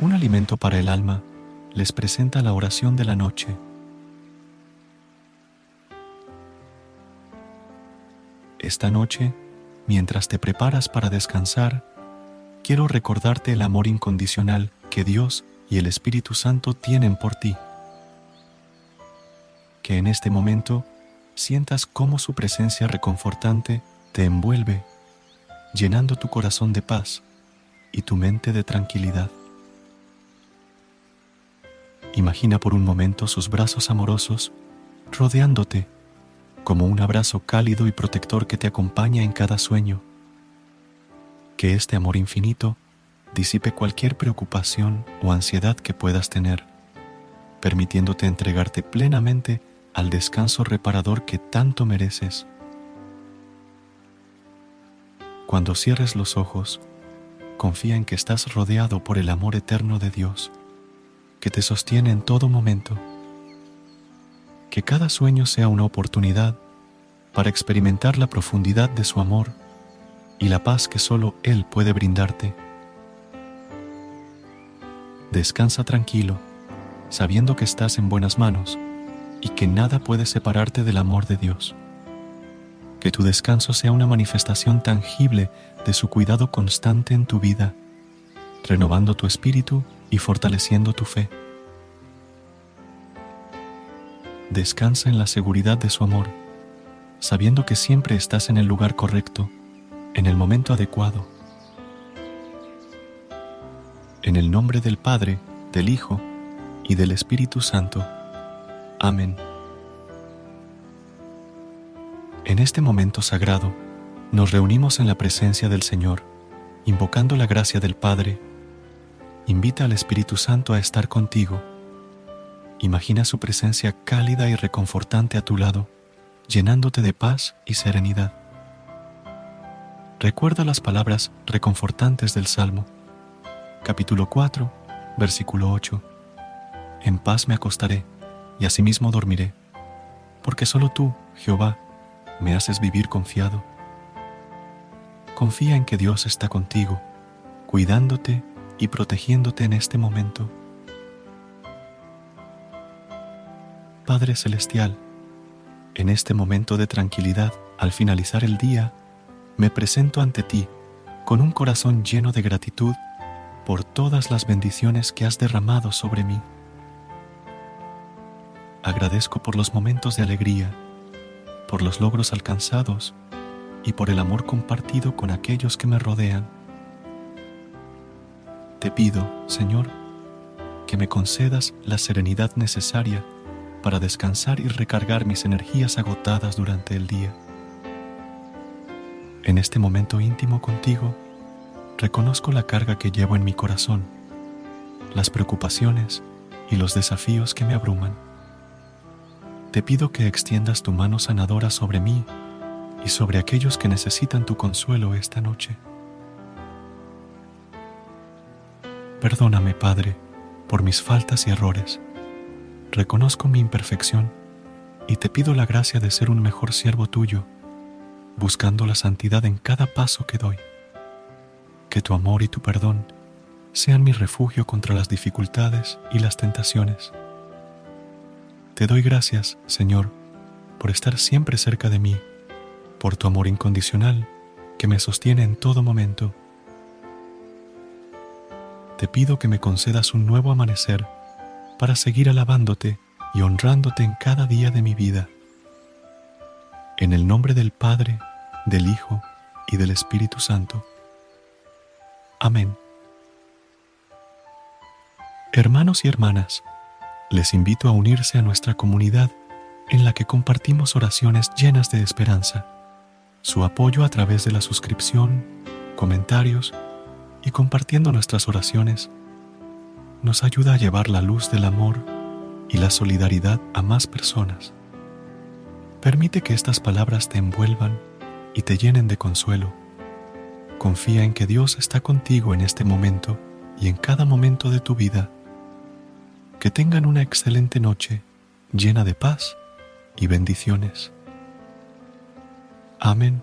Un alimento para el alma les presenta la oración de la noche. Esta noche, mientras te preparas para descansar, quiero recordarte el amor incondicional que Dios y el Espíritu Santo tienen por ti. Que en este momento sientas cómo su presencia reconfortante te envuelve, llenando tu corazón de paz y tu mente de tranquilidad. Imagina por un momento sus brazos amorosos rodeándote como un abrazo cálido y protector que te acompaña en cada sueño. Que este amor infinito disipe cualquier preocupación o ansiedad que puedas tener, permitiéndote entregarte plenamente al descanso reparador que tanto mereces. Cuando cierres los ojos, confía en que estás rodeado por el amor eterno de Dios que te sostiene en todo momento. Que cada sueño sea una oportunidad para experimentar la profundidad de su amor y la paz que solo Él puede brindarte. Descansa tranquilo, sabiendo que estás en buenas manos y que nada puede separarte del amor de Dios. Que tu descanso sea una manifestación tangible de su cuidado constante en tu vida, renovando tu espíritu y fortaleciendo tu fe. Descansa en la seguridad de su amor, sabiendo que siempre estás en el lugar correcto, en el momento adecuado. En el nombre del Padre, del Hijo y del Espíritu Santo. Amén. En este momento sagrado, nos reunimos en la presencia del Señor, invocando la gracia del Padre, Invita al Espíritu Santo a estar contigo. Imagina su presencia cálida y reconfortante a tu lado, llenándote de paz y serenidad. Recuerda las palabras reconfortantes del Salmo, capítulo 4, versículo 8. En paz me acostaré y asimismo dormiré, porque solo tú, Jehová, me haces vivir confiado. Confía en que Dios está contigo, cuidándote y protegiéndote en este momento. Padre Celestial, en este momento de tranquilidad, al finalizar el día, me presento ante ti con un corazón lleno de gratitud por todas las bendiciones que has derramado sobre mí. Agradezco por los momentos de alegría, por los logros alcanzados y por el amor compartido con aquellos que me rodean. Te pido, Señor, que me concedas la serenidad necesaria para descansar y recargar mis energías agotadas durante el día. En este momento íntimo contigo, reconozco la carga que llevo en mi corazón, las preocupaciones y los desafíos que me abruman. Te pido que extiendas tu mano sanadora sobre mí y sobre aquellos que necesitan tu consuelo esta noche. Perdóname, Padre, por mis faltas y errores. Reconozco mi imperfección y te pido la gracia de ser un mejor siervo tuyo, buscando la santidad en cada paso que doy. Que tu amor y tu perdón sean mi refugio contra las dificultades y las tentaciones. Te doy gracias, Señor, por estar siempre cerca de mí, por tu amor incondicional que me sostiene en todo momento te pido que me concedas un nuevo amanecer para seguir alabándote y honrándote en cada día de mi vida. En el nombre del Padre, del Hijo y del Espíritu Santo. Amén. Hermanos y hermanas, les invito a unirse a nuestra comunidad en la que compartimos oraciones llenas de esperanza, Su apoyo a través de la suscripción, comentarios y compartiendo nuestras oraciones nos ayuda a llevar la luz del amor y la solidaridad a más personas. Permite que estas palabras te envuelvan y te llenen de consuelo. Confía en que Dios está contigo en este momento y en cada momento de tu vida. Que tengan una excelente noche llena de paz y bendiciones. Amén.